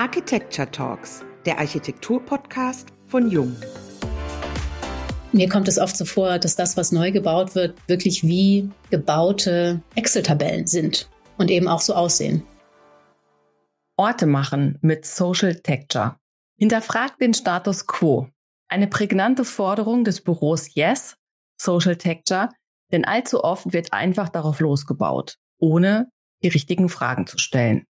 Architecture Talks, der Architektur-Podcast von Jung. Mir kommt es oft so vor, dass das, was neu gebaut wird, wirklich wie gebaute Excel-Tabellen sind und eben auch so aussehen. Orte machen mit Social Texture. Hinterfragt den Status quo. Eine prägnante Forderung des Büros Yes, Social Texture, denn allzu oft wird einfach darauf losgebaut, ohne die richtigen Fragen zu stellen.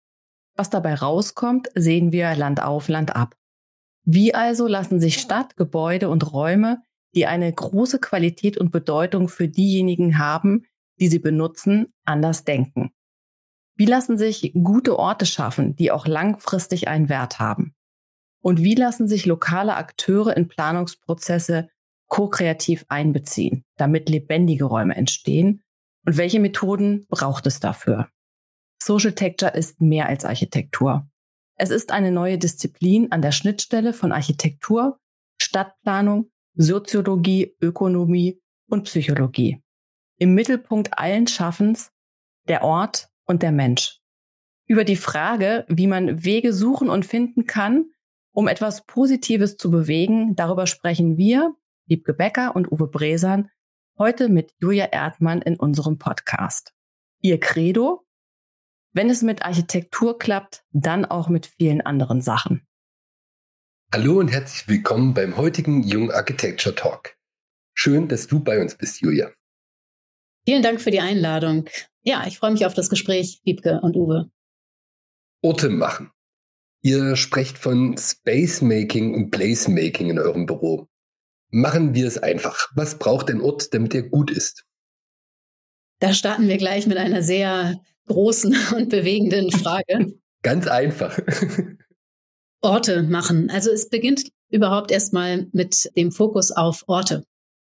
Was dabei rauskommt, sehen wir Land auf, Land ab. Wie also lassen sich Stadt, Gebäude und Räume, die eine große Qualität und Bedeutung für diejenigen haben, die sie benutzen, anders denken? Wie lassen sich gute Orte schaffen, die auch langfristig einen Wert haben? Und wie lassen sich lokale Akteure in Planungsprozesse ko-kreativ einbeziehen, damit lebendige Räume entstehen? Und welche Methoden braucht es dafür? Social Texture ist mehr als Architektur. Es ist eine neue Disziplin an der Schnittstelle von Architektur, Stadtplanung, Soziologie, Ökonomie und Psychologie. Im Mittelpunkt allen Schaffens der Ort und der Mensch. Über die Frage, wie man Wege suchen und finden kann, um etwas Positives zu bewegen, darüber sprechen wir, Liebke Becker und Uwe Bresan, heute mit Julia Erdmann in unserem Podcast. Ihr Credo, wenn es mit Architektur klappt, dann auch mit vielen anderen Sachen. Hallo und herzlich willkommen beim heutigen Jung Architecture Talk. Schön, dass du bei uns bist, Julia. Vielen Dank für die Einladung. Ja, ich freue mich auf das Gespräch, Wiebke und Uwe. Orte machen. Ihr sprecht von Space Making und Place Making in eurem Büro. Machen wir es einfach. Was braucht ein Ort, damit er gut ist? Da starten wir gleich mit einer sehr großen und bewegenden Frage. Ganz einfach. Orte machen. Also es beginnt überhaupt erstmal mit dem Fokus auf Orte.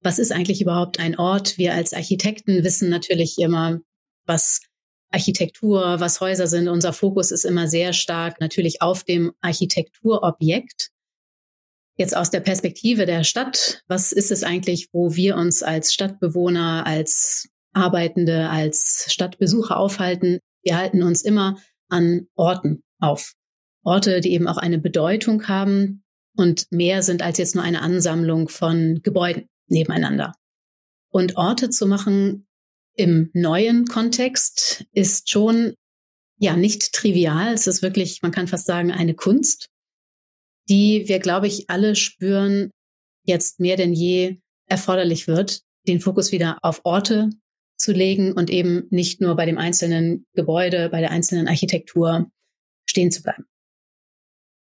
Was ist eigentlich überhaupt ein Ort? Wir als Architekten wissen natürlich immer, was Architektur, was Häuser sind. Unser Fokus ist immer sehr stark natürlich auf dem Architekturobjekt. Jetzt aus der Perspektive der Stadt, was ist es eigentlich, wo wir uns als Stadtbewohner, als Arbeitende, als Stadtbesucher aufhalten. Wir halten uns immer an Orten auf. Orte, die eben auch eine Bedeutung haben und mehr sind als jetzt nur eine Ansammlung von Gebäuden nebeneinander. Und Orte zu machen im neuen Kontext ist schon ja nicht trivial. Es ist wirklich, man kann fast sagen, eine Kunst, die wir, glaube ich, alle spüren, jetzt mehr denn je erforderlich wird, den Fokus wieder auf Orte zu legen und eben nicht nur bei dem einzelnen Gebäude, bei der einzelnen Architektur stehen zu bleiben.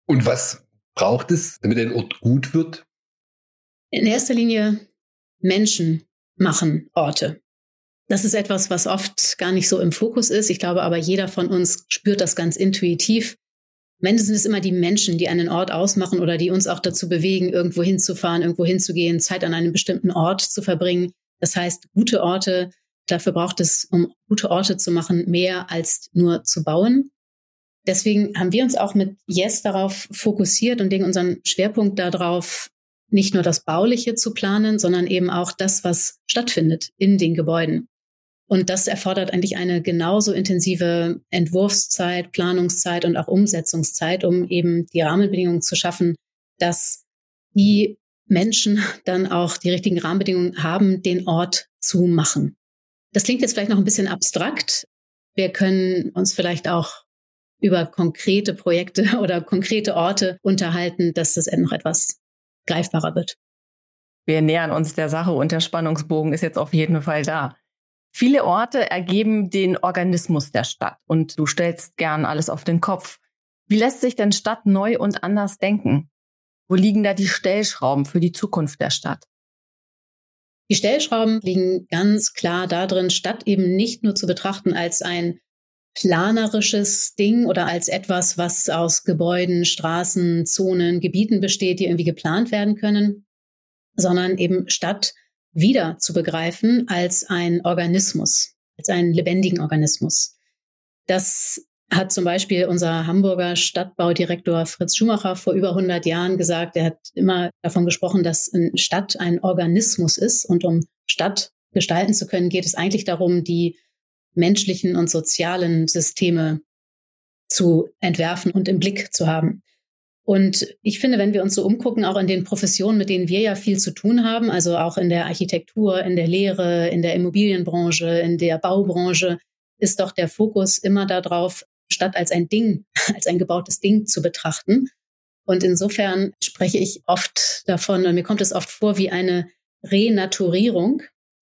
Und was braucht es, damit ein Ort gut wird? In erster Linie Menschen machen Orte. Das ist etwas, was oft gar nicht so im Fokus ist. Ich glaube aber, jeder von uns spürt das ganz intuitiv. Am Ende sind es immer die Menschen, die einen Ort ausmachen oder die uns auch dazu bewegen, irgendwo hinzufahren, irgendwo hinzugehen, Zeit an einem bestimmten Ort zu verbringen. Das heißt, gute Orte Dafür braucht es, um gute Orte zu machen, mehr als nur zu bauen. Deswegen haben wir uns auch mit Yes darauf fokussiert und legen unseren Schwerpunkt darauf, nicht nur das Bauliche zu planen, sondern eben auch das, was stattfindet in den Gebäuden. Und das erfordert eigentlich eine genauso intensive Entwurfszeit, Planungszeit und auch Umsetzungszeit, um eben die Rahmenbedingungen zu schaffen, dass die Menschen dann auch die richtigen Rahmenbedingungen haben, den Ort zu machen. Das klingt jetzt vielleicht noch ein bisschen abstrakt. Wir können uns vielleicht auch über konkrete Projekte oder konkrete Orte unterhalten, dass das noch etwas greifbarer wird. Wir nähern uns der Sache und der Spannungsbogen ist jetzt auf jeden Fall da. Viele Orte ergeben den Organismus der Stadt und du stellst gern alles auf den Kopf. Wie lässt sich denn Stadt neu und anders denken? Wo liegen da die Stellschrauben für die Zukunft der Stadt? Die Stellschrauben liegen ganz klar darin, Stadt eben nicht nur zu betrachten als ein planerisches Ding oder als etwas, was aus Gebäuden, Straßen, Zonen, Gebieten besteht, die irgendwie geplant werden können, sondern eben Stadt wieder zu begreifen als ein Organismus, als einen lebendigen Organismus. Das hat zum Beispiel unser Hamburger Stadtbaudirektor Fritz Schumacher vor über 100 Jahren gesagt. Er hat immer davon gesprochen, dass eine Stadt ein Organismus ist. Und um Stadt gestalten zu können, geht es eigentlich darum, die menschlichen und sozialen Systeme zu entwerfen und im Blick zu haben. Und ich finde, wenn wir uns so umgucken, auch in den Professionen, mit denen wir ja viel zu tun haben, also auch in der Architektur, in der Lehre, in der Immobilienbranche, in der Baubranche, ist doch der Fokus immer darauf, statt als ein Ding, als ein gebautes Ding zu betrachten. Und insofern spreche ich oft davon, und mir kommt es oft vor wie eine Renaturierung,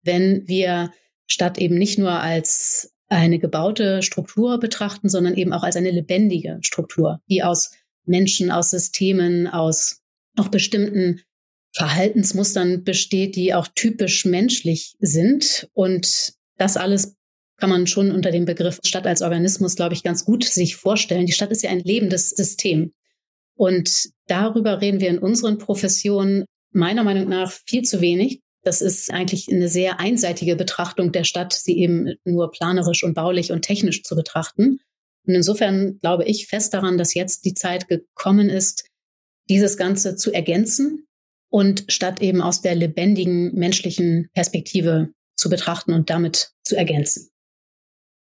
wenn wir statt eben nicht nur als eine gebaute Struktur betrachten, sondern eben auch als eine lebendige Struktur, die aus Menschen, aus Systemen, aus noch bestimmten Verhaltensmustern besteht, die auch typisch menschlich sind. Und das alles kann man schon unter dem Begriff Stadt als Organismus, glaube ich, ganz gut sich vorstellen. Die Stadt ist ja ein lebendes System. Und darüber reden wir in unseren Professionen meiner Meinung nach viel zu wenig. Das ist eigentlich eine sehr einseitige Betrachtung der Stadt, sie eben nur planerisch und baulich und technisch zu betrachten. Und insofern glaube ich fest daran, dass jetzt die Zeit gekommen ist, dieses Ganze zu ergänzen und statt eben aus der lebendigen menschlichen Perspektive zu betrachten und damit zu ergänzen.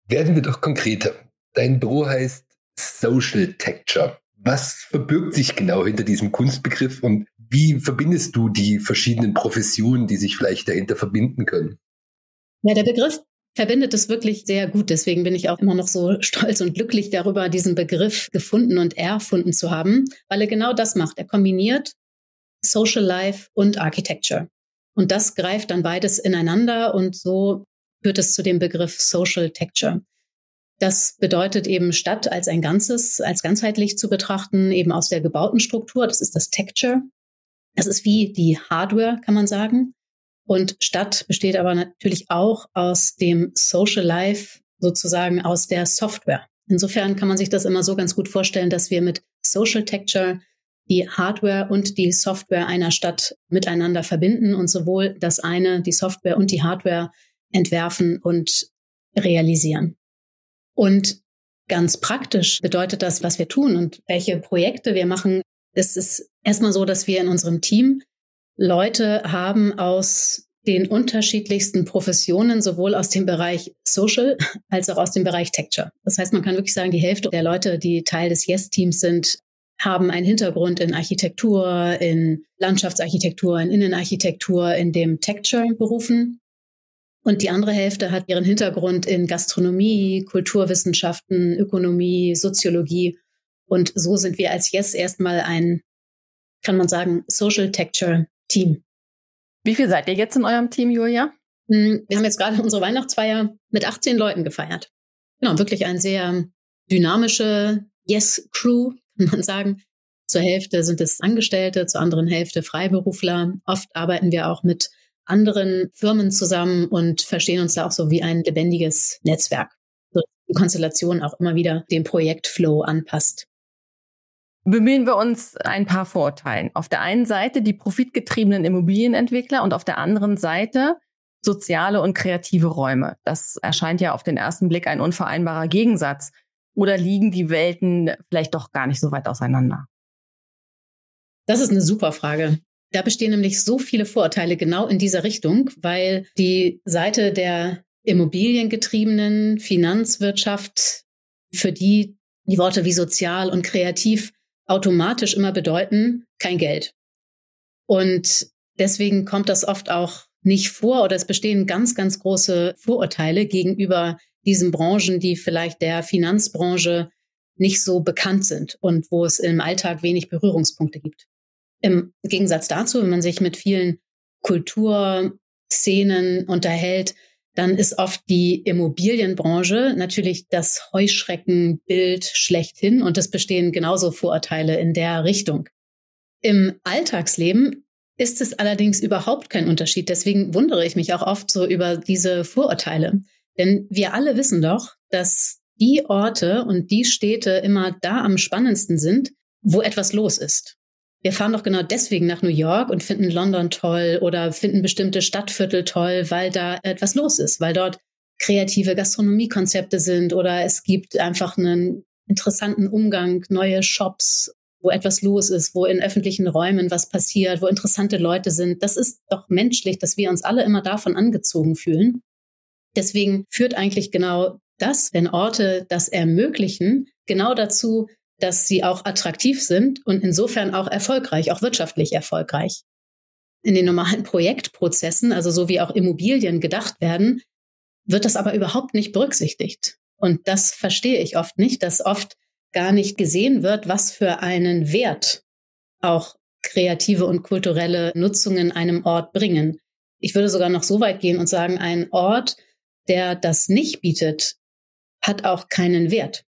Werden wir doch konkreter. Dein Büro heißt Social Texture. Was verbirgt sich genau hinter diesem Kunstbegriff und wie verbindest du die verschiedenen Professionen, die sich vielleicht dahinter verbinden können? Ja, der Begriff verbindet es wirklich sehr gut. Deswegen bin ich auch immer noch so stolz und glücklich darüber, diesen Begriff gefunden und erfunden zu haben, weil er genau das macht. Er kombiniert Social Life und Architecture. Und das greift dann beides ineinander und so führt es zu dem Begriff Social Texture. Das bedeutet eben Stadt als ein Ganzes, als ganzheitlich zu betrachten, eben aus der gebauten Struktur. Das ist das Texture. Das ist wie die Hardware, kann man sagen. Und Stadt besteht aber natürlich auch aus dem Social Life, sozusagen aus der Software. Insofern kann man sich das immer so ganz gut vorstellen, dass wir mit Social Texture die Hardware und die Software einer Stadt miteinander verbinden und sowohl das eine, die Software und die Hardware entwerfen und realisieren. Und ganz praktisch bedeutet das, was wir tun und welche Projekte wir machen. Es ist erstmal so, dass wir in unserem Team Leute haben aus den unterschiedlichsten Professionen, sowohl aus dem Bereich Social als auch aus dem Bereich Texture. Das heißt, man kann wirklich sagen, die Hälfte der Leute, die Teil des Yes-Teams sind, haben einen Hintergrund in Architektur, in Landschaftsarchitektur, in Innenarchitektur, in dem Texture-Berufen. Und die andere Hälfte hat ihren Hintergrund in Gastronomie, Kulturwissenschaften, Ökonomie, Soziologie. Und so sind wir als Yes erstmal ein, kann man sagen, Social Texture Team. Wie viel seid ihr jetzt in eurem Team, Julia? Hm, wir haben jetzt gerade unsere Weihnachtsfeier mit 18 Leuten gefeiert. Genau, wirklich eine sehr dynamische Yes-Crew, kann man sagen. Zur Hälfte sind es Angestellte, zur anderen Hälfte Freiberufler. Oft arbeiten wir auch mit anderen Firmen zusammen und verstehen uns da auch so wie ein lebendiges Netzwerk. So die Konstellation auch immer wieder dem Projektflow anpasst bemühen wir uns ein paar Vorurteilen. Auf der einen Seite die profitgetriebenen Immobilienentwickler und auf der anderen Seite soziale und kreative Räume. Das erscheint ja auf den ersten Blick ein unvereinbarer Gegensatz. Oder liegen die Welten vielleicht doch gar nicht so weit auseinander? Das ist eine super Frage. Da bestehen nämlich so viele Vorurteile genau in dieser Richtung, weil die Seite der immobiliengetriebenen Finanzwirtschaft, für die die Worte wie sozial und kreativ automatisch immer bedeuten, kein Geld. Und deswegen kommt das oft auch nicht vor oder es bestehen ganz, ganz große Vorurteile gegenüber diesen Branchen, die vielleicht der Finanzbranche nicht so bekannt sind und wo es im Alltag wenig Berührungspunkte gibt. Im Gegensatz dazu, wenn man sich mit vielen Kulturszenen unterhält, dann ist oft die Immobilienbranche natürlich das Heuschreckenbild schlechthin und es bestehen genauso Vorurteile in der Richtung. Im Alltagsleben ist es allerdings überhaupt kein Unterschied. Deswegen wundere ich mich auch oft so über diese Vorurteile. Denn wir alle wissen doch, dass die Orte und die Städte immer da am spannendsten sind, wo etwas los ist. Wir fahren doch genau deswegen nach New York und finden London toll oder finden bestimmte Stadtviertel toll, weil da etwas los ist, weil dort kreative Gastronomiekonzepte sind oder es gibt einfach einen interessanten Umgang, neue Shops, wo etwas los ist, wo in öffentlichen Räumen was passiert, wo interessante Leute sind. Das ist doch menschlich, dass wir uns alle immer davon angezogen fühlen. Deswegen führt eigentlich genau das, wenn Orte das ermöglichen, genau dazu, dass sie auch attraktiv sind und insofern auch erfolgreich, auch wirtschaftlich erfolgreich. In den normalen Projektprozessen, also so wie auch Immobilien gedacht werden, wird das aber überhaupt nicht berücksichtigt. Und das verstehe ich oft nicht, dass oft gar nicht gesehen wird, was für einen Wert auch kreative und kulturelle Nutzungen einem Ort bringen. Ich würde sogar noch so weit gehen und sagen, ein Ort, der das nicht bietet, hat auch keinen Wert.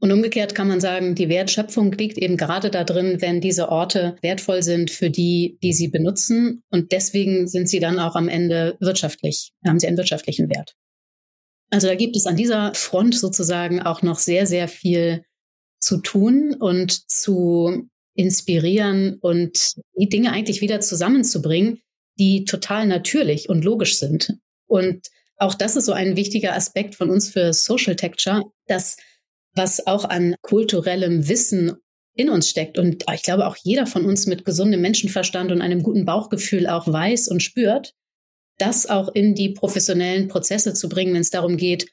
Und umgekehrt kann man sagen, die Wertschöpfung liegt eben gerade da drin, wenn diese Orte wertvoll sind für die, die sie benutzen. Und deswegen sind sie dann auch am Ende wirtschaftlich, haben sie einen wirtschaftlichen Wert. Also da gibt es an dieser Front sozusagen auch noch sehr, sehr viel zu tun und zu inspirieren und die Dinge eigentlich wieder zusammenzubringen, die total natürlich und logisch sind. Und auch das ist so ein wichtiger Aspekt von uns für Social Texture, dass was auch an kulturellem Wissen in uns steckt und ich glaube auch jeder von uns mit gesundem Menschenverstand und einem guten Bauchgefühl auch weiß und spürt, das auch in die professionellen Prozesse zu bringen, wenn es darum geht,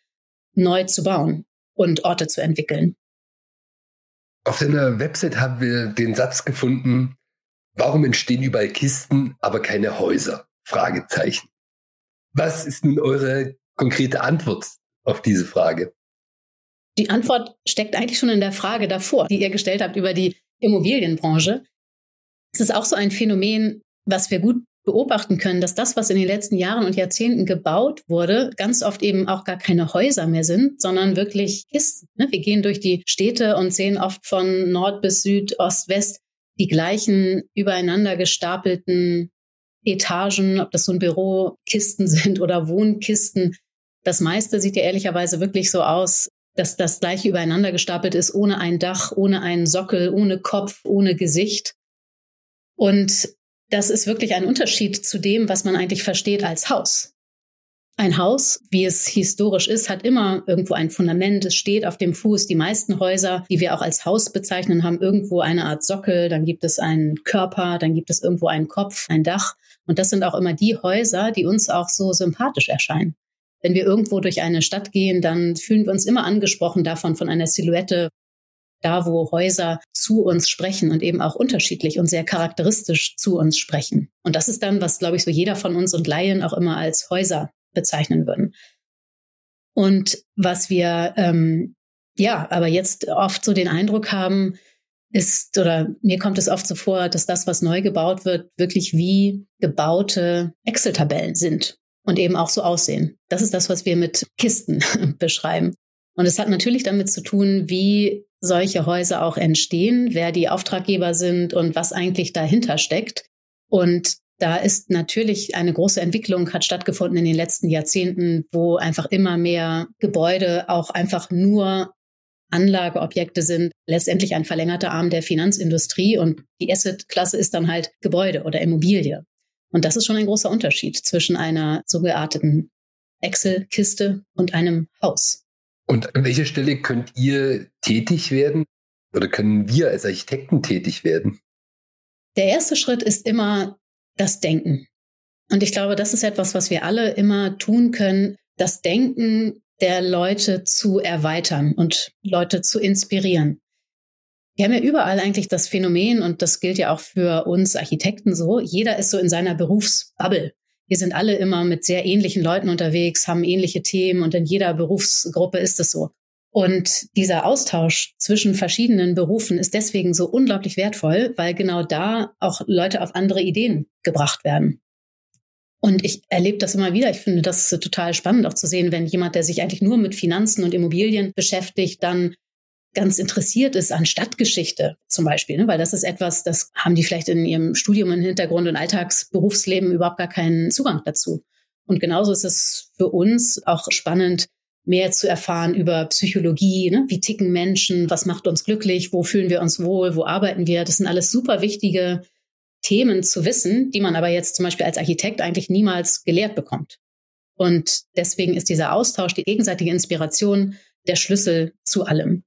neu zu bauen und Orte zu entwickeln. Auf deiner Website haben wir den Satz gefunden, warum entstehen überall Kisten, aber keine Häuser? Fragezeichen. Was ist nun eure konkrete Antwort auf diese Frage? Die Antwort steckt eigentlich schon in der Frage davor, die ihr gestellt habt über die Immobilienbranche. Es ist auch so ein Phänomen, was wir gut beobachten können, dass das, was in den letzten Jahren und Jahrzehnten gebaut wurde, ganz oft eben auch gar keine Häuser mehr sind, sondern wirklich Kisten. Ne? Wir gehen durch die Städte und sehen oft von Nord bis Süd, Ost, West die gleichen übereinander gestapelten Etagen, ob das so ein Bürokisten sind oder Wohnkisten. Das meiste sieht ja ehrlicherweise wirklich so aus, dass das gleiche übereinander gestapelt ist, ohne ein Dach, ohne einen Sockel, ohne Kopf, ohne Gesicht. Und das ist wirklich ein Unterschied zu dem, was man eigentlich versteht als Haus. Ein Haus, wie es historisch ist, hat immer irgendwo ein Fundament, es steht auf dem Fuß. Die meisten Häuser, die wir auch als Haus bezeichnen, haben irgendwo eine Art Sockel, dann gibt es einen Körper, dann gibt es irgendwo einen Kopf, ein Dach. Und das sind auch immer die Häuser, die uns auch so sympathisch erscheinen. Wenn wir irgendwo durch eine Stadt gehen, dann fühlen wir uns immer angesprochen davon, von einer Silhouette, da wo Häuser zu uns sprechen und eben auch unterschiedlich und sehr charakteristisch zu uns sprechen. Und das ist dann, was, glaube ich, so jeder von uns und Laien auch immer als Häuser bezeichnen würden. Und was wir, ähm, ja, aber jetzt oft so den Eindruck haben, ist, oder mir kommt es oft so vor, dass das, was neu gebaut wird, wirklich wie gebaute Excel-Tabellen sind und eben auch so aussehen. Das ist das, was wir mit Kisten beschreiben. Und es hat natürlich damit zu tun, wie solche Häuser auch entstehen, wer die Auftraggeber sind und was eigentlich dahinter steckt. Und da ist natürlich eine große Entwicklung hat stattgefunden in den letzten Jahrzehnten, wo einfach immer mehr Gebäude auch einfach nur Anlageobjekte sind, letztendlich ein verlängerter Arm der Finanzindustrie und die Asset-Klasse ist dann halt Gebäude oder Immobilie. Und das ist schon ein großer Unterschied zwischen einer so gearteten Excel-Kiste und einem Haus. Und an welcher Stelle könnt ihr tätig werden oder können wir als Architekten tätig werden? Der erste Schritt ist immer das Denken. Und ich glaube, das ist etwas, was wir alle immer tun können, das Denken der Leute zu erweitern und Leute zu inspirieren. Wir haben ja überall eigentlich das Phänomen, und das gilt ja auch für uns Architekten so, jeder ist so in seiner Berufsbubble. Wir sind alle immer mit sehr ähnlichen Leuten unterwegs, haben ähnliche Themen und in jeder Berufsgruppe ist es so. Und dieser Austausch zwischen verschiedenen Berufen ist deswegen so unglaublich wertvoll, weil genau da auch Leute auf andere Ideen gebracht werden. Und ich erlebe das immer wieder. Ich finde das total spannend auch zu sehen, wenn jemand, der sich eigentlich nur mit Finanzen und Immobilien beschäftigt, dann ganz interessiert ist an Stadtgeschichte zum Beispiel, ne? weil das ist etwas, das haben die vielleicht in ihrem Studium im Hintergrund und Alltagsberufsleben überhaupt gar keinen Zugang dazu. Und genauso ist es für uns auch spannend, mehr zu erfahren über Psychologie, ne? wie ticken Menschen, was macht uns glücklich, wo fühlen wir uns wohl, wo arbeiten wir. Das sind alles super wichtige Themen zu wissen, die man aber jetzt zum Beispiel als Architekt eigentlich niemals gelehrt bekommt. Und deswegen ist dieser Austausch, die gegenseitige Inspiration der Schlüssel zu allem.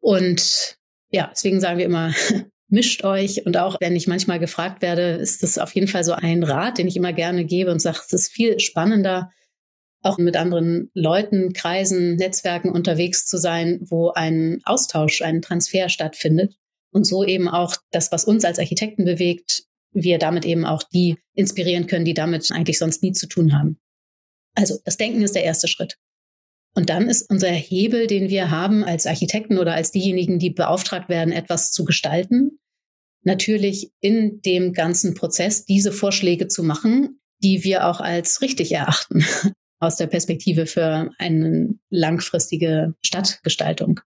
Und ja, deswegen sagen wir immer, mischt euch. Und auch wenn ich manchmal gefragt werde, ist das auf jeden Fall so ein Rat, den ich immer gerne gebe und sage, es ist viel spannender, auch mit anderen Leuten, Kreisen, Netzwerken unterwegs zu sein, wo ein Austausch, ein Transfer stattfindet. Und so eben auch das, was uns als Architekten bewegt, wir damit eben auch die inspirieren können, die damit eigentlich sonst nie zu tun haben. Also das Denken ist der erste Schritt. Und dann ist unser Hebel, den wir haben als Architekten oder als diejenigen, die beauftragt werden, etwas zu gestalten, natürlich in dem ganzen Prozess diese Vorschläge zu machen, die wir auch als richtig erachten aus der Perspektive für eine langfristige Stadtgestaltung.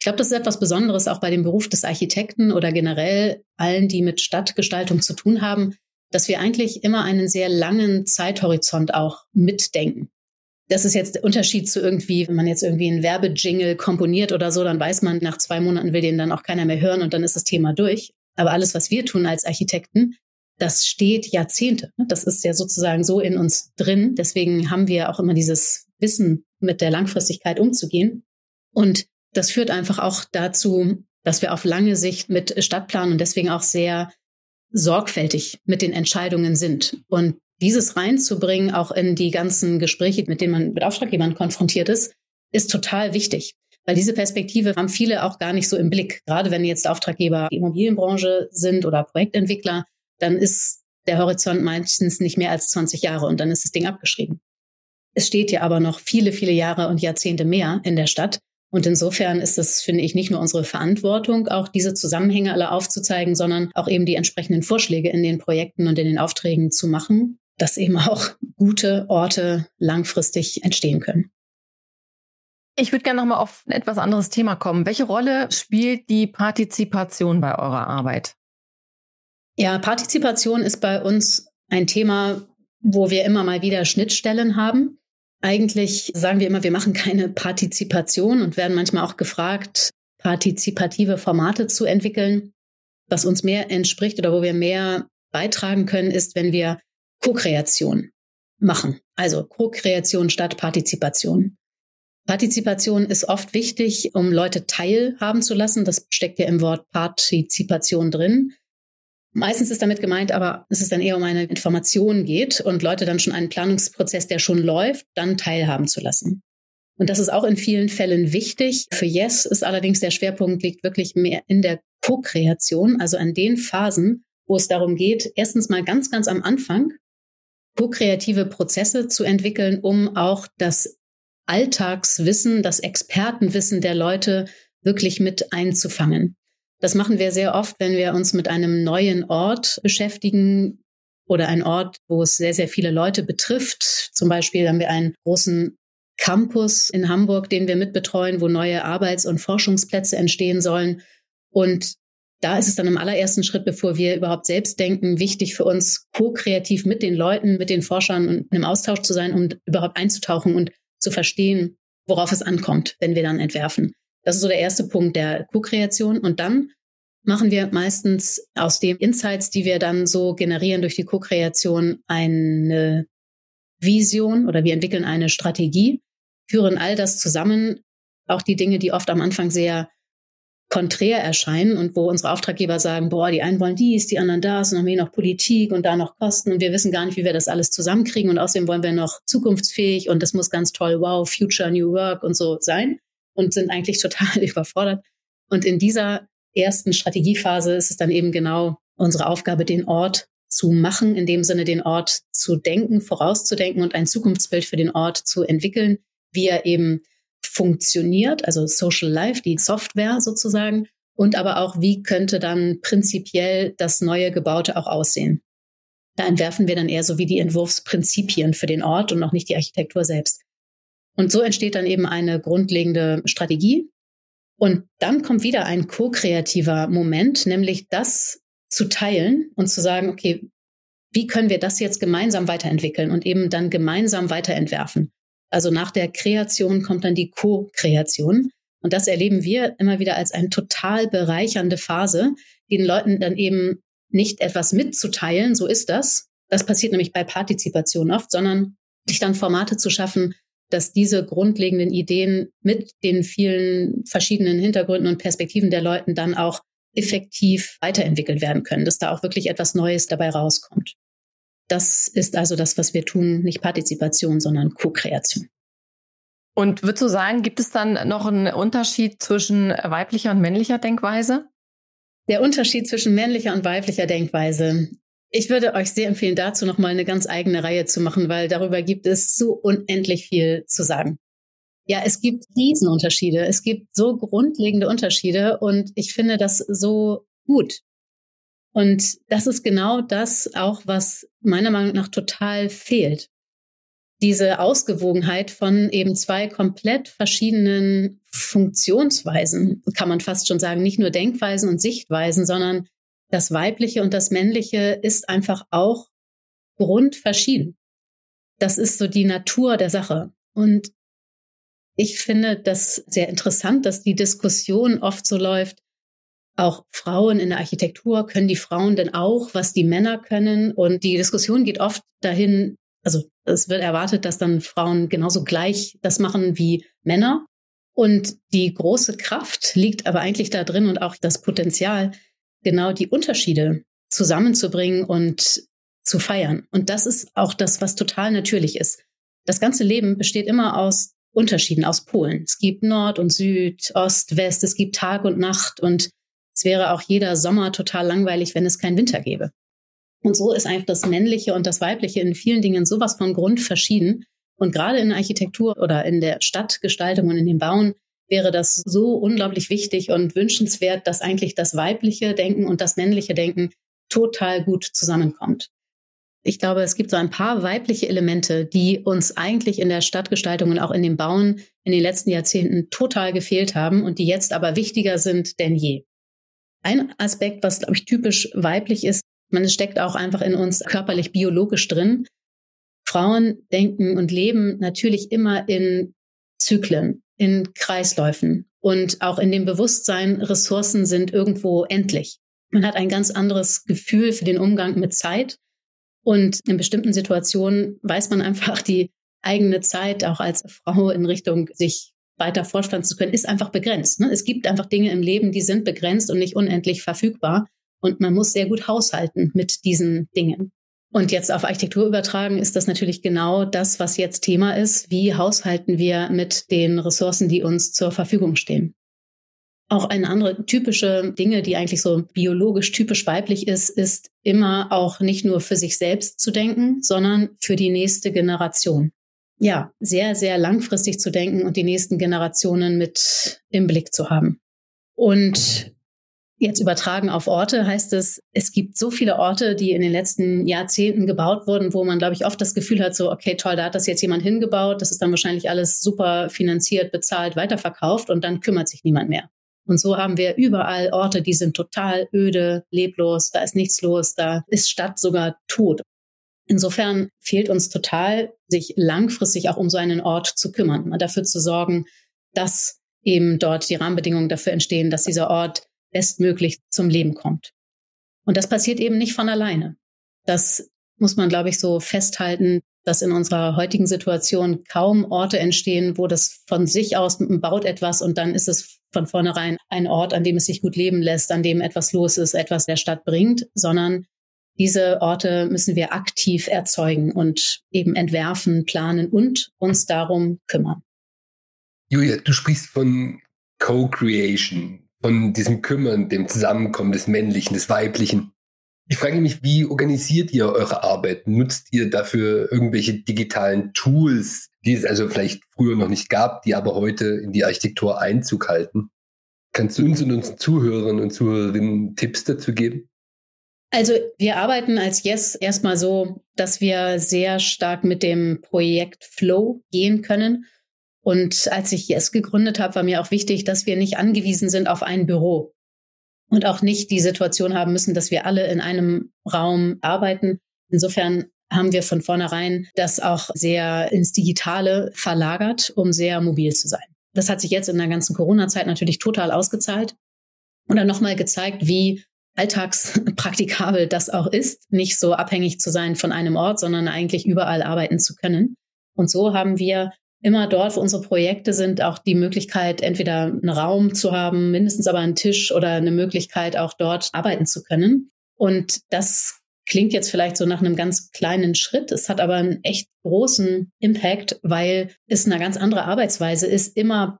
Ich glaube, das ist etwas Besonderes auch bei dem Beruf des Architekten oder generell allen, die mit Stadtgestaltung zu tun haben, dass wir eigentlich immer einen sehr langen Zeithorizont auch mitdenken. Das ist jetzt der Unterschied zu irgendwie, wenn man jetzt irgendwie einen Werbejingle komponiert oder so, dann weiß man, nach zwei Monaten will den dann auch keiner mehr hören und dann ist das Thema durch. Aber alles, was wir tun als Architekten, das steht Jahrzehnte. Das ist ja sozusagen so in uns drin. Deswegen haben wir auch immer dieses Wissen, mit der Langfristigkeit umzugehen. Und das führt einfach auch dazu, dass wir auf lange Sicht mit Stadtplan und deswegen auch sehr sorgfältig mit den Entscheidungen sind. Und dieses reinzubringen, auch in die ganzen Gespräche, mit denen man mit Auftraggebern konfrontiert ist, ist total wichtig. Weil diese Perspektive haben viele auch gar nicht so im Blick. Gerade wenn jetzt Auftraggeber die Immobilienbranche sind oder Projektentwickler, dann ist der Horizont meistens nicht mehr als 20 Jahre und dann ist das Ding abgeschrieben. Es steht ja aber noch viele, viele Jahre und Jahrzehnte mehr in der Stadt. Und insofern ist es, finde ich, nicht nur unsere Verantwortung, auch diese Zusammenhänge alle aufzuzeigen, sondern auch eben die entsprechenden Vorschläge in den Projekten und in den Aufträgen zu machen, dass eben auch gute Orte langfristig entstehen können. Ich würde gerne nochmal auf ein etwas anderes Thema kommen. Welche Rolle spielt die Partizipation bei eurer Arbeit? Ja, Partizipation ist bei uns ein Thema, wo wir immer mal wieder Schnittstellen haben. Eigentlich sagen wir immer, wir machen keine Partizipation und werden manchmal auch gefragt, partizipative Formate zu entwickeln. Was uns mehr entspricht oder wo wir mehr beitragen können, ist, wenn wir Co-Kreation machen. Also Co-Kreation statt Partizipation. Partizipation ist oft wichtig, um Leute teilhaben zu lassen. Das steckt ja im Wort Partizipation drin. Meistens ist damit gemeint, aber es ist dann eher um eine Information geht und Leute dann schon einen Planungsprozess, der schon läuft, dann teilhaben zu lassen. Und das ist auch in vielen Fällen wichtig. Für Yes ist allerdings der Schwerpunkt liegt wirklich mehr in der Co-Kreation, also an den Phasen, wo es darum geht, erstens mal ganz, ganz am Anfang ko-kreative Prozesse zu entwickeln, um auch das Alltagswissen, das Expertenwissen der Leute wirklich mit einzufangen. Das machen wir sehr oft, wenn wir uns mit einem neuen Ort beschäftigen oder ein Ort, wo es sehr, sehr viele Leute betrifft. Zum Beispiel haben wir einen großen Campus in Hamburg, den wir mitbetreuen, wo neue Arbeits- und Forschungsplätze entstehen sollen. Und da ist es dann im allerersten Schritt, bevor wir überhaupt selbst denken, wichtig für uns, ko-kreativ mit den Leuten, mit den Forschern und im Austausch zu sein, um überhaupt einzutauchen und zu verstehen, worauf es ankommt, wenn wir dann entwerfen. Das ist so der erste Punkt der Co-Kreation. Und dann machen wir meistens aus den Insights, die wir dann so generieren durch die Co-Kreation, eine Vision oder wir entwickeln eine Strategie, führen all das zusammen, auch die Dinge, die oft am Anfang sehr konträr erscheinen und wo unsere Auftraggeber sagen, boah, die einen wollen dies, die anderen das und dann haben wir noch Politik und da noch Kosten und wir wissen gar nicht, wie wir das alles zusammenkriegen und außerdem wollen wir noch zukunftsfähig und das muss ganz toll, wow, Future New Work und so sein und sind eigentlich total überfordert. Und in dieser ersten Strategiephase ist es dann eben genau unsere Aufgabe, den Ort zu machen, in dem Sinne den Ort zu denken, vorauszudenken und ein Zukunftsbild für den Ort zu entwickeln, wie er eben funktioniert, also Social Life, die Software sozusagen, und aber auch, wie könnte dann prinzipiell das neue Gebaute auch aussehen. Da entwerfen wir dann eher so wie die Entwurfsprinzipien für den Ort und noch nicht die Architektur selbst. Und so entsteht dann eben eine grundlegende Strategie. Und dann kommt wieder ein ko-kreativer Moment, nämlich das zu teilen und zu sagen, okay, wie können wir das jetzt gemeinsam weiterentwickeln und eben dann gemeinsam weiterentwerfen. Also nach der Kreation kommt dann die Co-Kreation. Und das erleben wir immer wieder als eine total bereichernde Phase, den Leuten dann eben nicht etwas mitzuteilen, so ist das. Das passiert nämlich bei Partizipation oft, sondern sich dann Formate zu schaffen, dass diese grundlegenden Ideen mit den vielen verschiedenen Hintergründen und Perspektiven der Leuten dann auch effektiv weiterentwickelt werden können, dass da auch wirklich etwas Neues dabei rauskommt. Das ist also das, was wir tun, nicht Partizipation, sondern Co-Kreation. Und würdest du sagen, gibt es dann noch einen Unterschied zwischen weiblicher und männlicher Denkweise? Der Unterschied zwischen männlicher und weiblicher Denkweise. Ich würde euch sehr empfehlen, dazu nochmal eine ganz eigene Reihe zu machen, weil darüber gibt es so unendlich viel zu sagen. Ja, es gibt Riesenunterschiede. Es gibt so grundlegende Unterschiede und ich finde das so gut. Und das ist genau das auch, was meiner Meinung nach total fehlt diese Ausgewogenheit von eben zwei komplett verschiedenen Funktionsweisen, kann man fast schon sagen, nicht nur Denkweisen und Sichtweisen, sondern das Weibliche und das Männliche ist einfach auch grundverschieden. Das ist so die Natur der Sache. Und ich finde das sehr interessant, dass die Diskussion oft so läuft, auch Frauen in der Architektur, können die Frauen denn auch, was die Männer können? Und die Diskussion geht oft dahin, also es wird erwartet, dass dann Frauen genauso gleich das machen wie Männer. Und die große Kraft liegt aber eigentlich da drin und auch das Potenzial, genau die Unterschiede zusammenzubringen und zu feiern. Und das ist auch das, was total natürlich ist. Das ganze Leben besteht immer aus Unterschieden, aus Polen. Es gibt Nord und Süd, Ost, West, es gibt Tag und Nacht und es wäre auch jeder Sommer total langweilig, wenn es keinen Winter gäbe. Und so ist einfach das Männliche und das Weibliche in vielen Dingen sowas von Grund verschieden. Und gerade in der Architektur oder in der Stadtgestaltung und in dem Bauen wäre das so unglaublich wichtig und wünschenswert, dass eigentlich das weibliche Denken und das männliche Denken total gut zusammenkommt. Ich glaube, es gibt so ein paar weibliche Elemente, die uns eigentlich in der Stadtgestaltung und auch in dem Bauen in den letzten Jahrzehnten total gefehlt haben und die jetzt aber wichtiger sind denn je. Ein Aspekt, was, glaube ich, typisch weiblich ist, man steckt auch einfach in uns körperlich biologisch drin. Frauen denken und leben natürlich immer in Zyklen, in Kreisläufen und auch in dem Bewusstsein, Ressourcen sind irgendwo endlich. Man hat ein ganz anderes Gefühl für den Umgang mit Zeit und in bestimmten Situationen weiß man einfach, die eigene Zeit auch als Frau in Richtung sich weiter vorpflanzen zu können, ist einfach begrenzt. Ne? Es gibt einfach Dinge im Leben, die sind begrenzt und nicht unendlich verfügbar. Und man muss sehr gut haushalten mit diesen Dingen. Und jetzt auf Architektur übertragen ist das natürlich genau das, was jetzt Thema ist. Wie haushalten wir mit den Ressourcen, die uns zur Verfügung stehen? Auch eine andere typische Dinge, die eigentlich so biologisch typisch weiblich ist, ist immer auch nicht nur für sich selbst zu denken, sondern für die nächste Generation. Ja, sehr, sehr langfristig zu denken und die nächsten Generationen mit im Blick zu haben. Und Jetzt übertragen auf Orte heißt es, es gibt so viele Orte, die in den letzten Jahrzehnten gebaut wurden, wo man, glaube ich, oft das Gefühl hat, so, okay, toll, da hat das jetzt jemand hingebaut, das ist dann wahrscheinlich alles super finanziert, bezahlt, weiterverkauft und dann kümmert sich niemand mehr. Und so haben wir überall Orte, die sind total öde, leblos, da ist nichts los, da ist Stadt sogar tot. Insofern fehlt uns total, sich langfristig auch um so einen Ort zu kümmern, dafür zu sorgen, dass eben dort die Rahmenbedingungen dafür entstehen, dass dieser Ort bestmöglich zum Leben kommt. Und das passiert eben nicht von alleine. Das muss man, glaube ich, so festhalten, dass in unserer heutigen Situation kaum Orte entstehen, wo das von sich aus baut etwas und dann ist es von vornherein ein Ort, an dem es sich gut leben lässt, an dem etwas los ist, etwas der Stadt bringt, sondern diese Orte müssen wir aktiv erzeugen und eben entwerfen, planen und uns darum kümmern. Julia, du sprichst von Co-Creation von diesem Kümmern, dem Zusammenkommen des Männlichen, des Weiblichen. Ich frage mich, wie organisiert ihr eure Arbeit? Nutzt ihr dafür irgendwelche digitalen Tools, die es also vielleicht früher noch nicht gab, die aber heute in die Architektur Einzug halten? Kannst du uns und unseren Zuhörern und Zuhörerinnen Tipps dazu geben? Also wir arbeiten als Yes erstmal so, dass wir sehr stark mit dem Projekt Flow gehen können und als ich Yes gegründet habe, war mir auch wichtig, dass wir nicht angewiesen sind auf ein Büro und auch nicht die Situation haben müssen, dass wir alle in einem Raum arbeiten. Insofern haben wir von vornherein das auch sehr ins Digitale verlagert, um sehr mobil zu sein. Das hat sich jetzt in der ganzen Corona-Zeit natürlich total ausgezahlt und dann nochmal gezeigt, wie alltagspraktikabel das auch ist, nicht so abhängig zu sein von einem Ort, sondern eigentlich überall arbeiten zu können. Und so haben wir immer dort, wo unsere Projekte sind, auch die Möglichkeit, entweder einen Raum zu haben, mindestens aber einen Tisch oder eine Möglichkeit, auch dort arbeiten zu können. Und das klingt jetzt vielleicht so nach einem ganz kleinen Schritt. Es hat aber einen echt großen Impact, weil es eine ganz andere Arbeitsweise ist, immer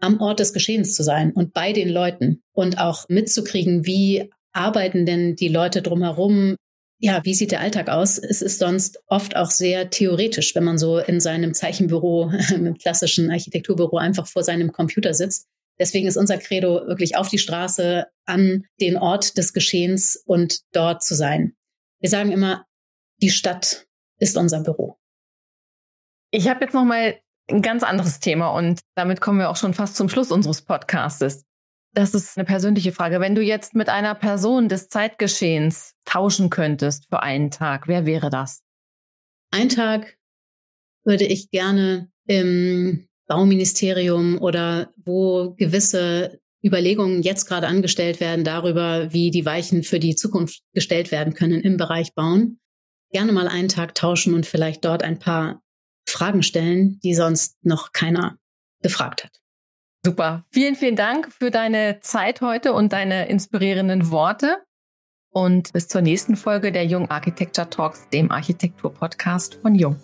am Ort des Geschehens zu sein und bei den Leuten und auch mitzukriegen, wie arbeiten denn die Leute drumherum? Ja, wie sieht der Alltag aus? Es ist sonst oft auch sehr theoretisch, wenn man so in seinem Zeichenbüro, im klassischen Architekturbüro einfach vor seinem Computer sitzt. Deswegen ist unser Credo wirklich auf die Straße, an den Ort des Geschehens und dort zu sein. Wir sagen immer, die Stadt ist unser Büro. Ich habe jetzt noch mal ein ganz anderes Thema und damit kommen wir auch schon fast zum Schluss unseres Podcastes. Das ist eine persönliche Frage. Wenn du jetzt mit einer Person des Zeitgeschehens tauschen könntest für einen Tag, wer wäre das? Ein Tag würde ich gerne im Bauministerium oder wo gewisse Überlegungen jetzt gerade angestellt werden darüber, wie die Weichen für die Zukunft gestellt werden können im Bereich Bauen. Gerne mal einen Tag tauschen und vielleicht dort ein paar Fragen stellen, die sonst noch keiner gefragt hat. Super. Vielen, vielen Dank für deine Zeit heute und deine inspirierenden Worte. Und bis zur nächsten Folge der Jung Architecture Talks, dem Architektur-Podcast von Jung.